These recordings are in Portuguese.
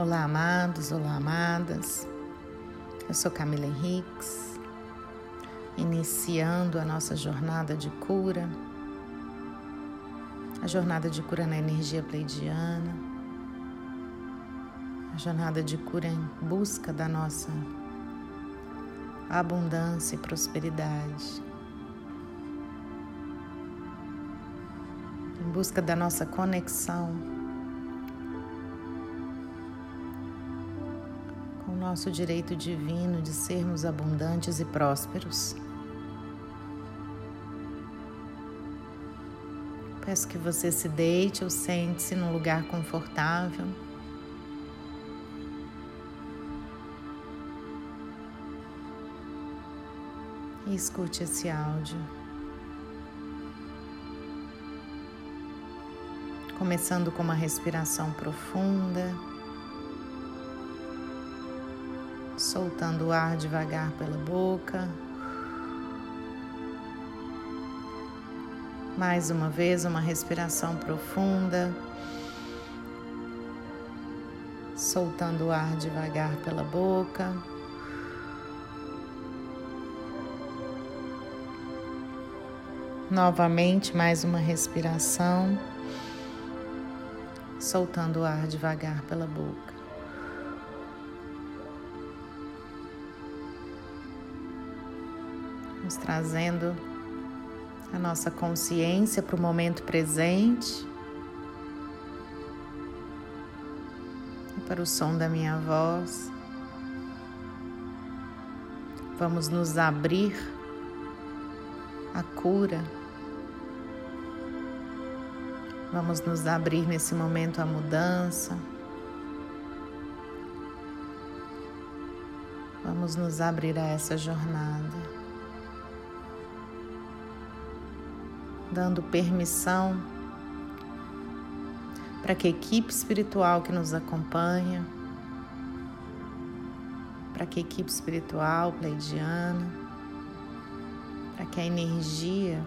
Olá, amados, olá, amadas. Eu sou Camila Henriques, iniciando a nossa jornada de cura, a jornada de cura na energia pleidiana, a jornada de cura em busca da nossa abundância e prosperidade, em busca da nossa conexão nosso direito divino de sermos abundantes e prósperos. Peço que você se deite ou sente-se num lugar confortável. E escute esse áudio. Começando com uma respiração profunda. Soltando o ar devagar pela boca. Mais uma vez, uma respiração profunda, soltando o ar devagar pela boca. Novamente, mais uma respiração, soltando o ar devagar pela boca. Nos trazendo a nossa consciência para o momento presente e para o som da minha voz. Vamos nos abrir à cura. Vamos nos abrir nesse momento à mudança. Vamos nos abrir a essa jornada. Dando permissão para que a equipe espiritual que nos acompanha, para que a equipe espiritual pleidiana, para que a energia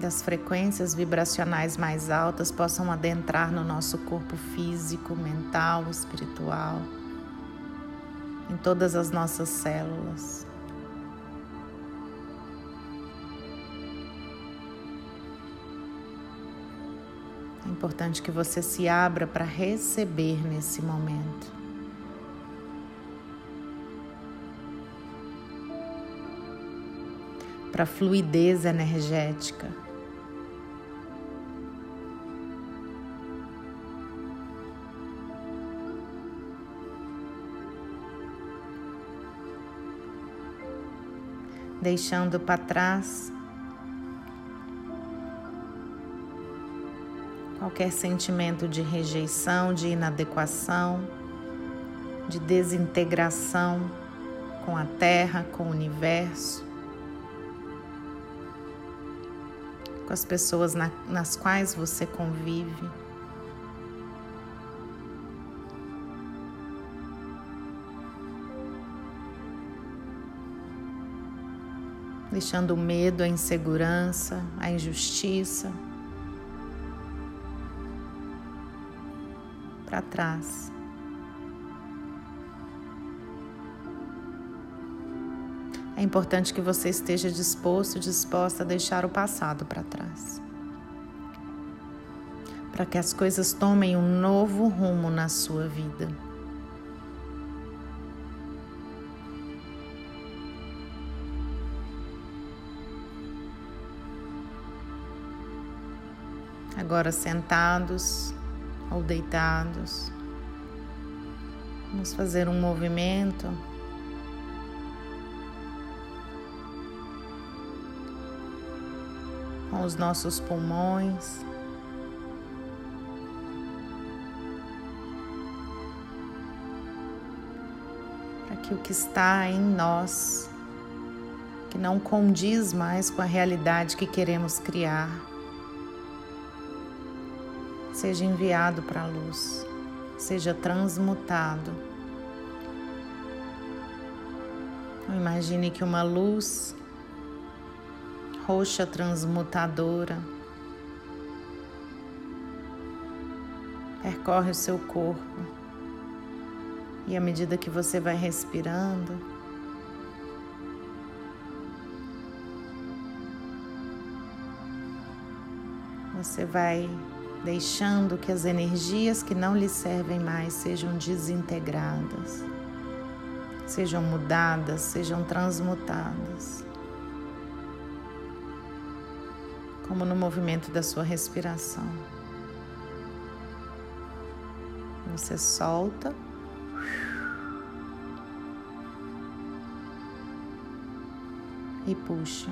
das frequências vibracionais mais altas possam adentrar no nosso corpo físico, mental, espiritual, em todas as nossas células. Importante que você se abra para receber nesse momento. Para fluidez energética. Deixando para trás qualquer sentimento de rejeição, de inadequação, de desintegração com a Terra, com o universo, com as pessoas na, nas quais você convive. Deixando o medo, a insegurança, a injustiça. Para trás. É importante que você esteja disposto, disposta a deixar o passado para trás. Para que as coisas tomem um novo rumo na sua vida. Agora sentados, ou deitados. Vamos fazer um movimento. Com os nossos pulmões. Para que o que está em nós, que não condiz mais com a realidade que queremos criar, seja enviado para a luz, seja transmutado. Imagine que uma luz roxa transmutadora percorre o seu corpo. E à medida que você vai respirando, você vai deixando que as energias que não lhe servem mais sejam desintegradas, sejam mudadas, sejam transmutadas. Como no movimento da sua respiração. Você solta. E puxa.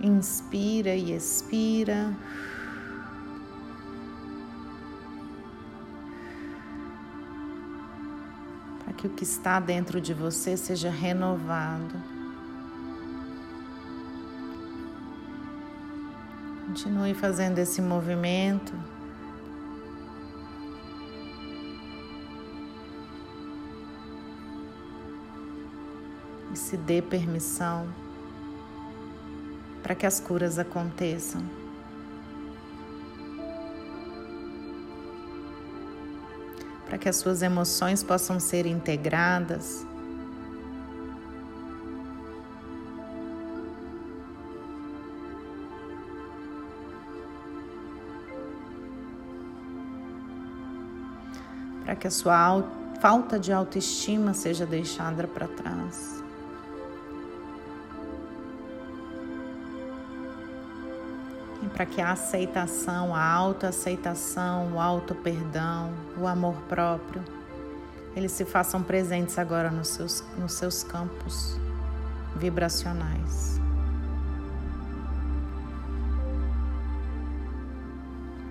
Inspira e expira. Que o que está dentro de você seja renovado. Continue fazendo esse movimento. e se dê permissão para que as curas aconteçam. Para que as suas emoções possam ser integradas. Para que a sua falta de autoestima seja deixada para trás. Para que a aceitação, a autoaceitação, o auto-perdão, o amor próprio, eles se façam presentes agora nos seus, nos seus campos vibracionais.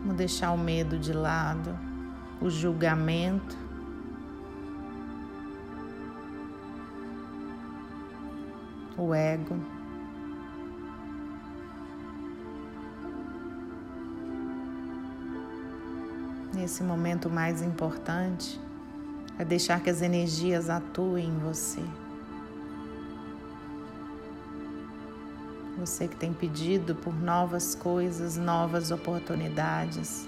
Vamos deixar o medo de lado, o julgamento. O ego. Nesse momento mais importante é deixar que as energias atuem em você. Você que tem pedido por novas coisas, novas oportunidades,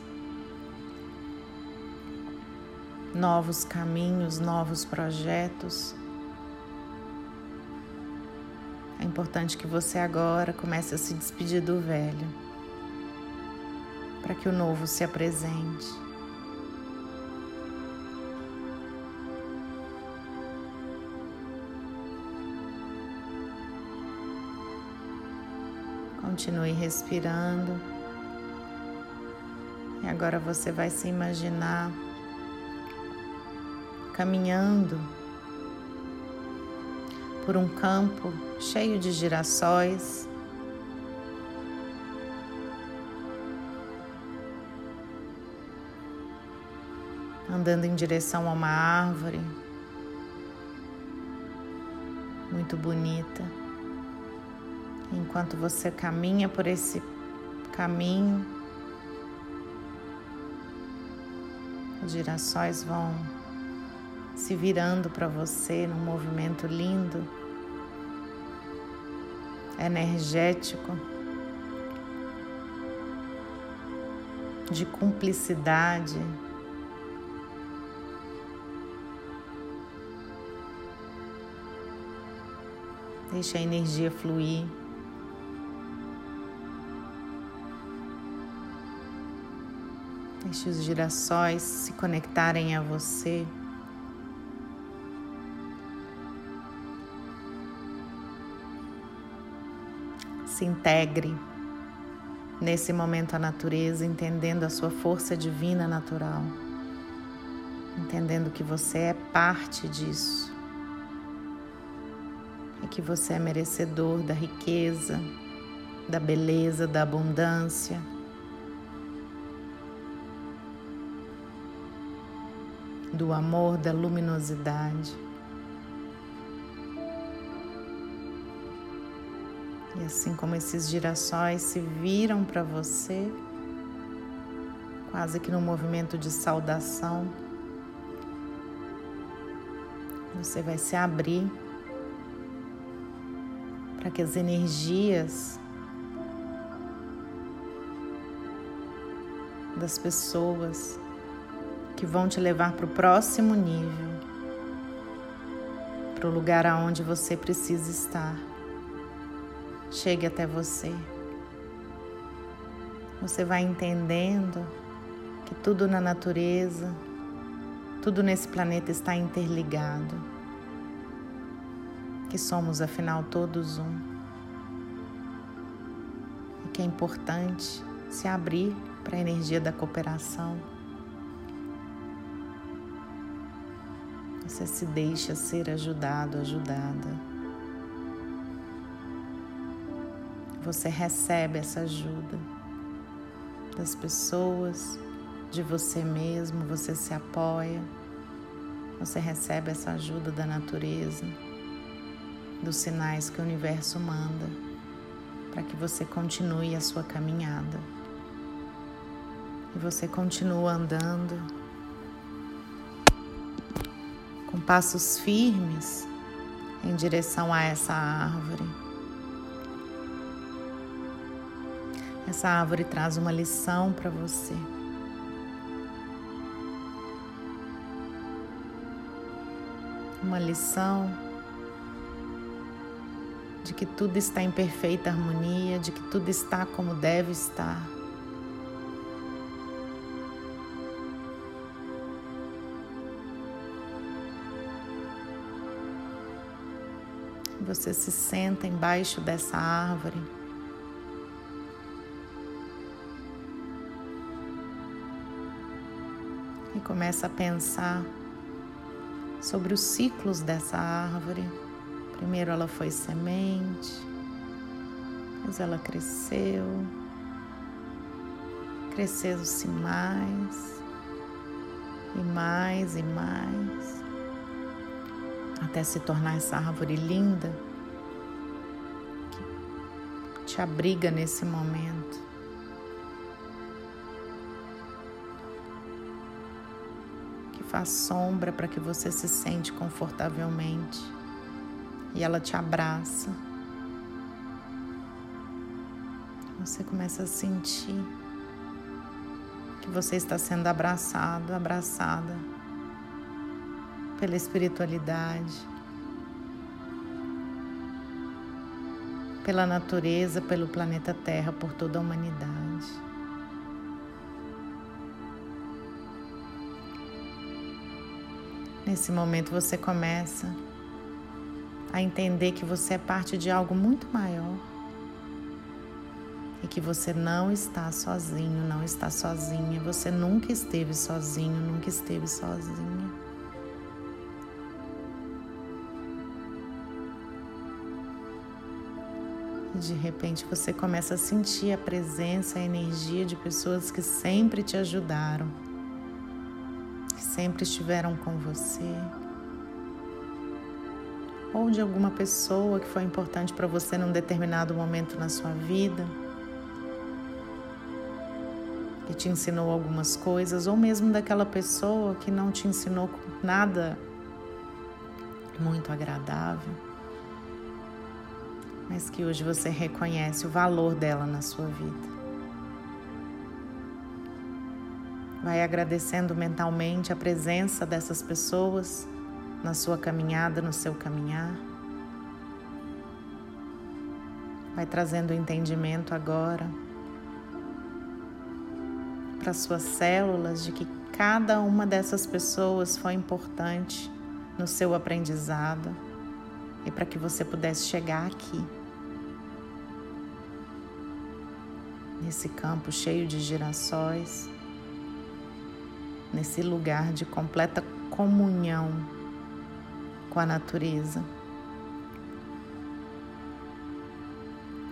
novos caminhos, novos projetos. É importante que você agora comece a se despedir do velho, para que o novo se apresente. Continue respirando. E agora você vai se imaginar caminhando por um campo cheio de girassóis. Andando em direção a uma árvore muito bonita. Enquanto você caminha por esse caminho, os girassóis vão se virando para você num movimento lindo, energético, de cumplicidade. Deixa a energia fluir. Deixe os girassóis se conectarem a você. Se integre nesse momento à natureza, entendendo a sua força divina natural, entendendo que você é parte disso. E que você é merecedor da riqueza, da beleza, da abundância do amor, da luminosidade. E assim como esses girassóis se viram para você, quase que no movimento de saudação, você vai se abrir para que as energias das pessoas que vão te levar para o próximo nível, para o lugar aonde você precisa estar. Chegue até você. Você vai entendendo que tudo na natureza, tudo nesse planeta está interligado, que somos afinal todos um, e que é importante se abrir para a energia da cooperação. Você se deixa ser ajudado, ajudada. Você recebe essa ajuda das pessoas, de você mesmo, você se apoia, você recebe essa ajuda da natureza, dos sinais que o universo manda, para que você continue a sua caminhada. E você continua andando passos firmes em direção a essa árvore. Essa árvore traz uma lição para você. uma lição de que tudo está em perfeita harmonia, de que tudo está como deve estar. Você se senta embaixo dessa árvore. E começa a pensar sobre os ciclos dessa árvore. Primeiro ela foi semente, mas ela cresceu, cresceu-se mais e mais e mais, até se tornar essa árvore linda que te abriga nesse momento. faz sombra para que você se sente confortavelmente e ela te abraça. Você começa a sentir que você está sendo abraçado, abraçada pela espiritualidade, pela natureza, pelo planeta Terra, por toda a humanidade. Nesse momento você começa a entender que você é parte de algo muito maior e que você não está sozinho, não está sozinha. Você nunca esteve sozinho, nunca esteve sozinha. De repente você começa a sentir a presença, a energia de pessoas que sempre te ajudaram sempre estiveram com você, ou de alguma pessoa que foi importante para você num determinado momento na sua vida, que te ensinou algumas coisas, ou mesmo daquela pessoa que não te ensinou nada muito agradável, mas que hoje você reconhece o valor dela na sua vida. Vai agradecendo mentalmente a presença dessas pessoas na sua caminhada, no seu caminhar. Vai trazendo entendimento agora para suas células de que cada uma dessas pessoas foi importante no seu aprendizado e para que você pudesse chegar aqui, nesse campo cheio de girassóis. Nesse lugar de completa comunhão com a natureza.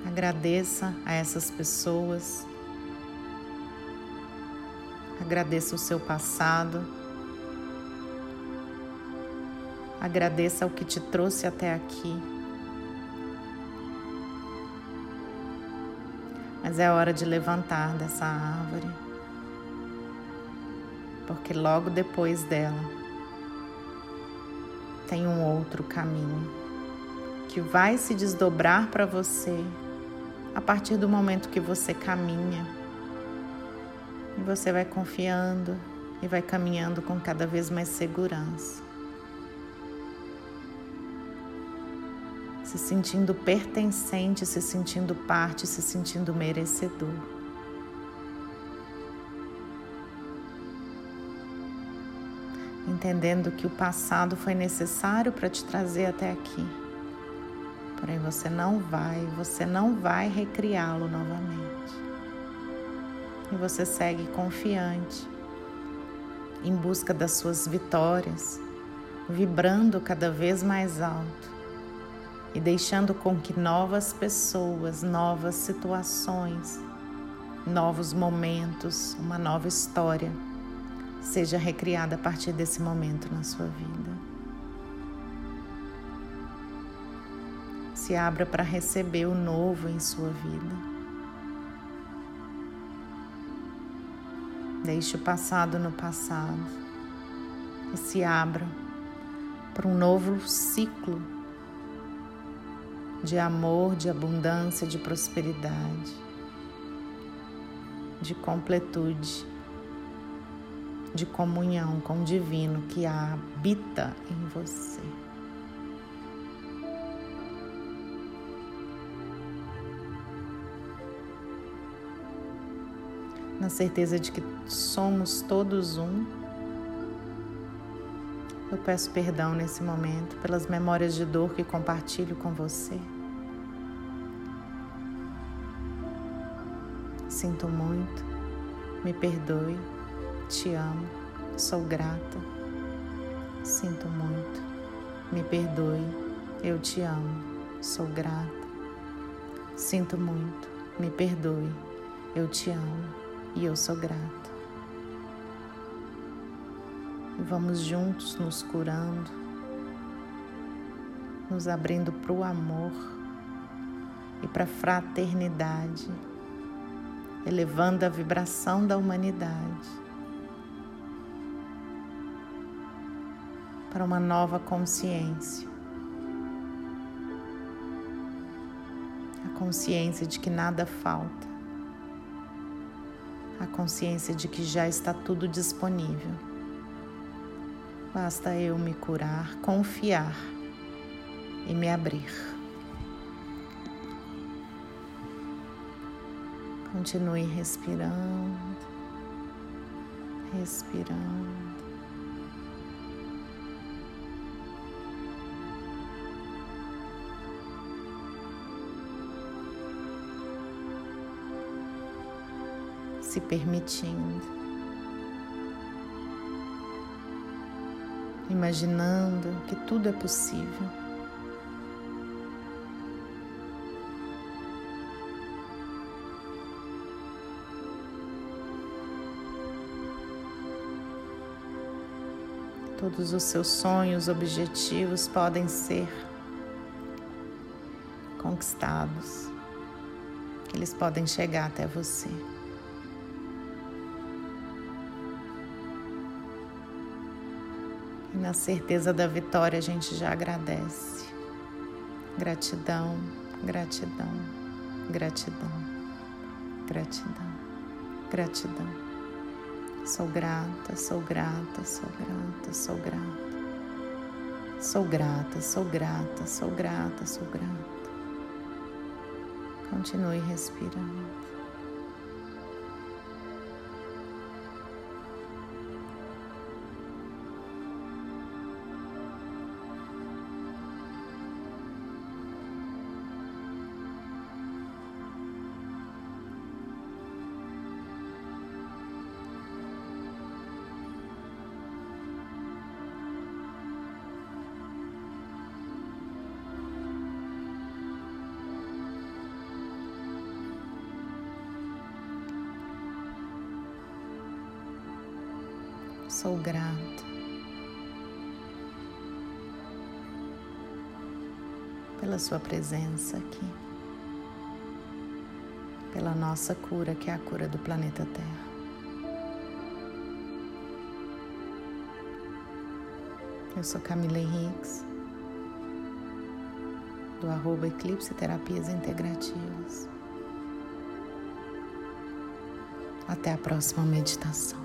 Agradeça a essas pessoas, agradeça o seu passado, agradeça o que te trouxe até aqui. Mas é hora de levantar dessa árvore porque logo depois dela tem um outro caminho que vai se desdobrar para você a partir do momento que você caminha E você vai confiando e vai caminhando com cada vez mais segurança. Se sentindo pertencente, se sentindo parte, se sentindo merecedor. Entendendo que o passado foi necessário para te trazer até aqui. Porém, você não vai, você não vai recriá-lo novamente. E você segue confiante, em busca das suas vitórias, vibrando cada vez mais alto e deixando com que novas pessoas, novas situações, novos momentos, uma nova história seja recriada a partir desse momento na sua vida. Se abra para receber o novo em sua vida. Deixe o passado no passado e se abra para um novo ciclo de amor, de abundância, de prosperidade, de completude, de comunhão com o divino que habita em você. na certeza de que somos todos um. Eu peço perdão nesse momento pelas memórias de dor que compartilho com você. Sinto muito, me perdoe, te amo, sou grata. Sinto muito, me perdoe, eu te amo, sou grata. Sinto muito, me perdoe, eu te amo, e eu sou grata. Vamos juntos nos curando, nos abrindo para o amor e para a fraternidade, elevando a vibração da humanidade para uma nova consciência. A consciência de que nada falta a consciência de que já está tudo disponível. Basta eu me curar, confiar e me abrir. Continue respirando, respirando. se permitindo, imaginando que tudo é possível. Todos os seus sonhos, objetivos podem ser conquistados. Eles podem chegar até você. Na certeza da vitória a gente já agradece. Gratidão, gratidão, gratidão, gratidão, gratidão. Sou grata, sou grata, sou grata, sou grata. Sou grata, sou grata, sou grata, sou grata. Continue respirando. Sou grata pela Sua presença aqui, pela nossa cura, que é a cura do planeta Terra. Eu sou Camila Henriques, do arroba Eclipse Terapias Integrativas. Até a próxima meditação.